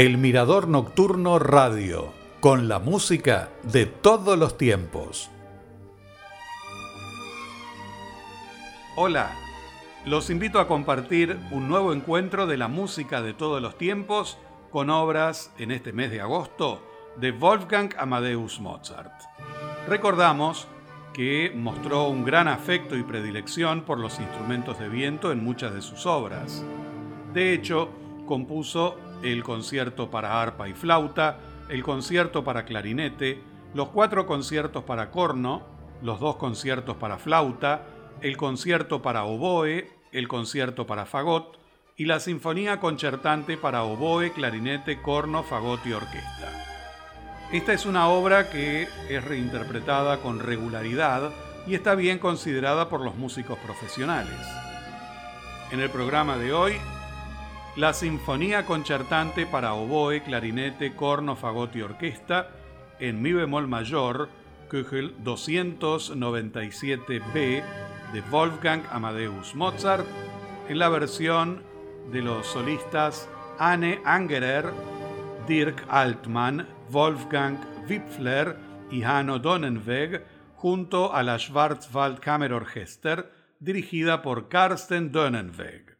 El Mirador Nocturno Radio, con la música de todos los tiempos. Hola, los invito a compartir un nuevo encuentro de la música de todos los tiempos con obras en este mes de agosto de Wolfgang Amadeus Mozart. Recordamos que mostró un gran afecto y predilección por los instrumentos de viento en muchas de sus obras. De hecho, compuso el concierto para arpa y flauta, el concierto para clarinete, los cuatro conciertos para corno, los dos conciertos para flauta, el concierto para oboe, el concierto para fagot y la sinfonía concertante para oboe, clarinete, corno, fagot y orquesta. Esta es una obra que es reinterpretada con regularidad y está bien considerada por los músicos profesionales. En el programa de hoy la Sinfonía Concertante para oboe, clarinete, corno, fagot y orquesta en mi bemol mayor, Köchel 297b de Wolfgang Amadeus Mozart, en la versión de los solistas Anne Angerer, Dirk Altmann, Wolfgang Wipfler y Hanno Donnenweg, junto a la Schwarzwald Kammerorchester, dirigida por Karsten Donnenweg.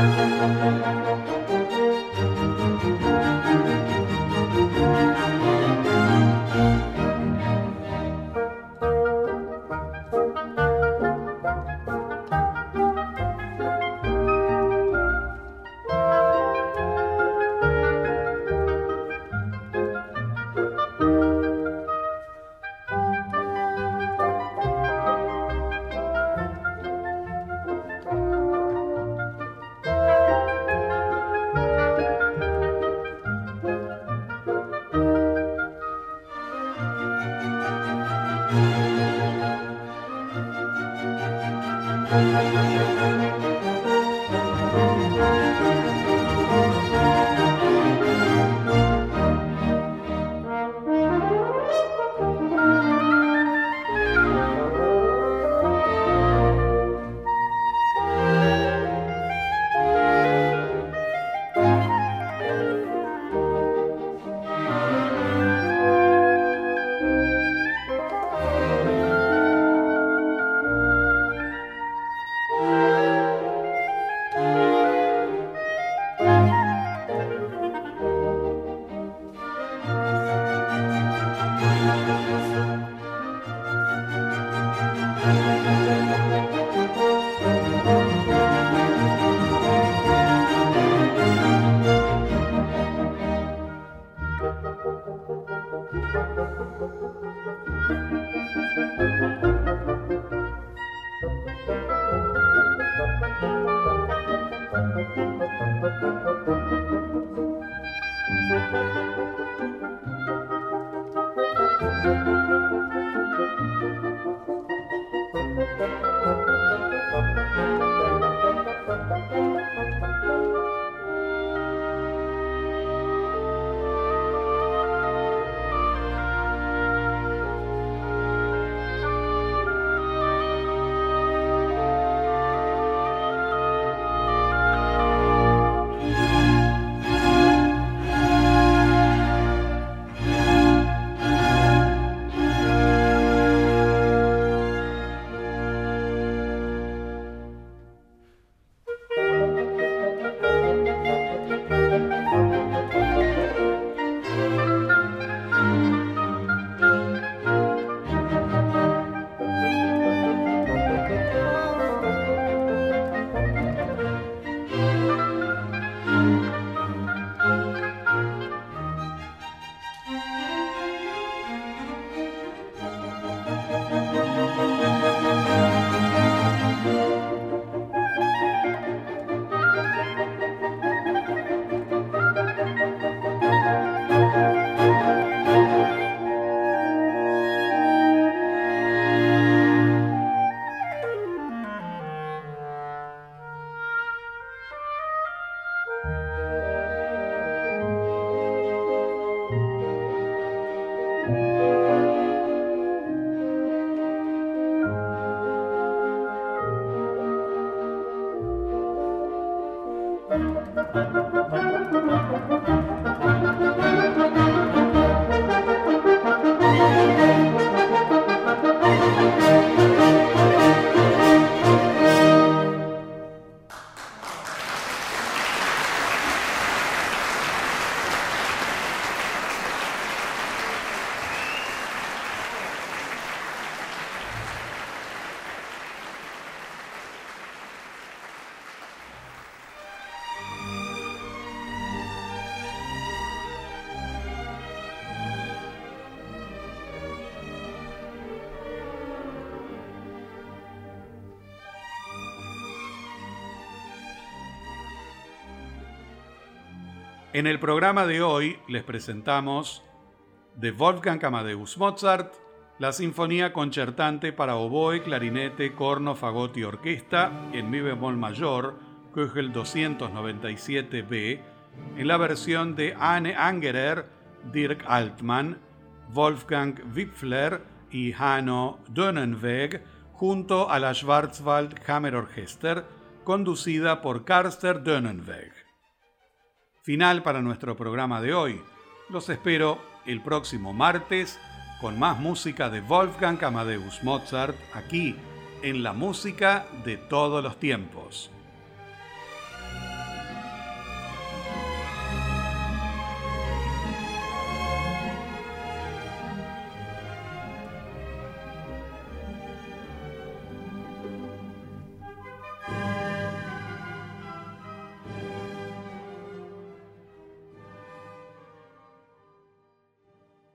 Thank you. En el programa de hoy les presentamos de Wolfgang Amadeus Mozart la Sinfonía Concertante para oboe, clarinete, corno, fagot y orquesta en mi bemol mayor, Köchel 297b, en la versión de Anne Angerer, Dirk Altmann, Wolfgang Wipfler y Hanno Dönenweg, junto a la Schwarzwald Kammerorchester, conducida por Karster Dönenweg. Final para nuestro programa de hoy. Los espero el próximo martes con más música de Wolfgang Amadeus Mozart aquí en la música de todos los tiempos.